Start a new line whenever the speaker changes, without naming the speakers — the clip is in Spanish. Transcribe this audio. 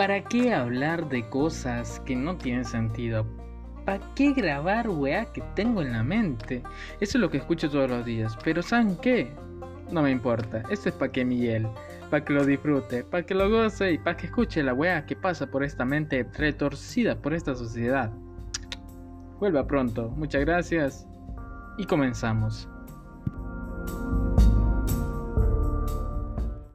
¿Para qué hablar de cosas que no tienen sentido? ¿Para qué grabar weá que tengo en la mente? Eso es lo que escucho todos los días. Pero ¿saben qué? No me importa. Esto es para que Miguel, para que lo disfrute, para que lo goce y para que escuche la weá que pasa por esta mente retorcida por esta sociedad. Vuelva pronto. Muchas gracias. Y comenzamos.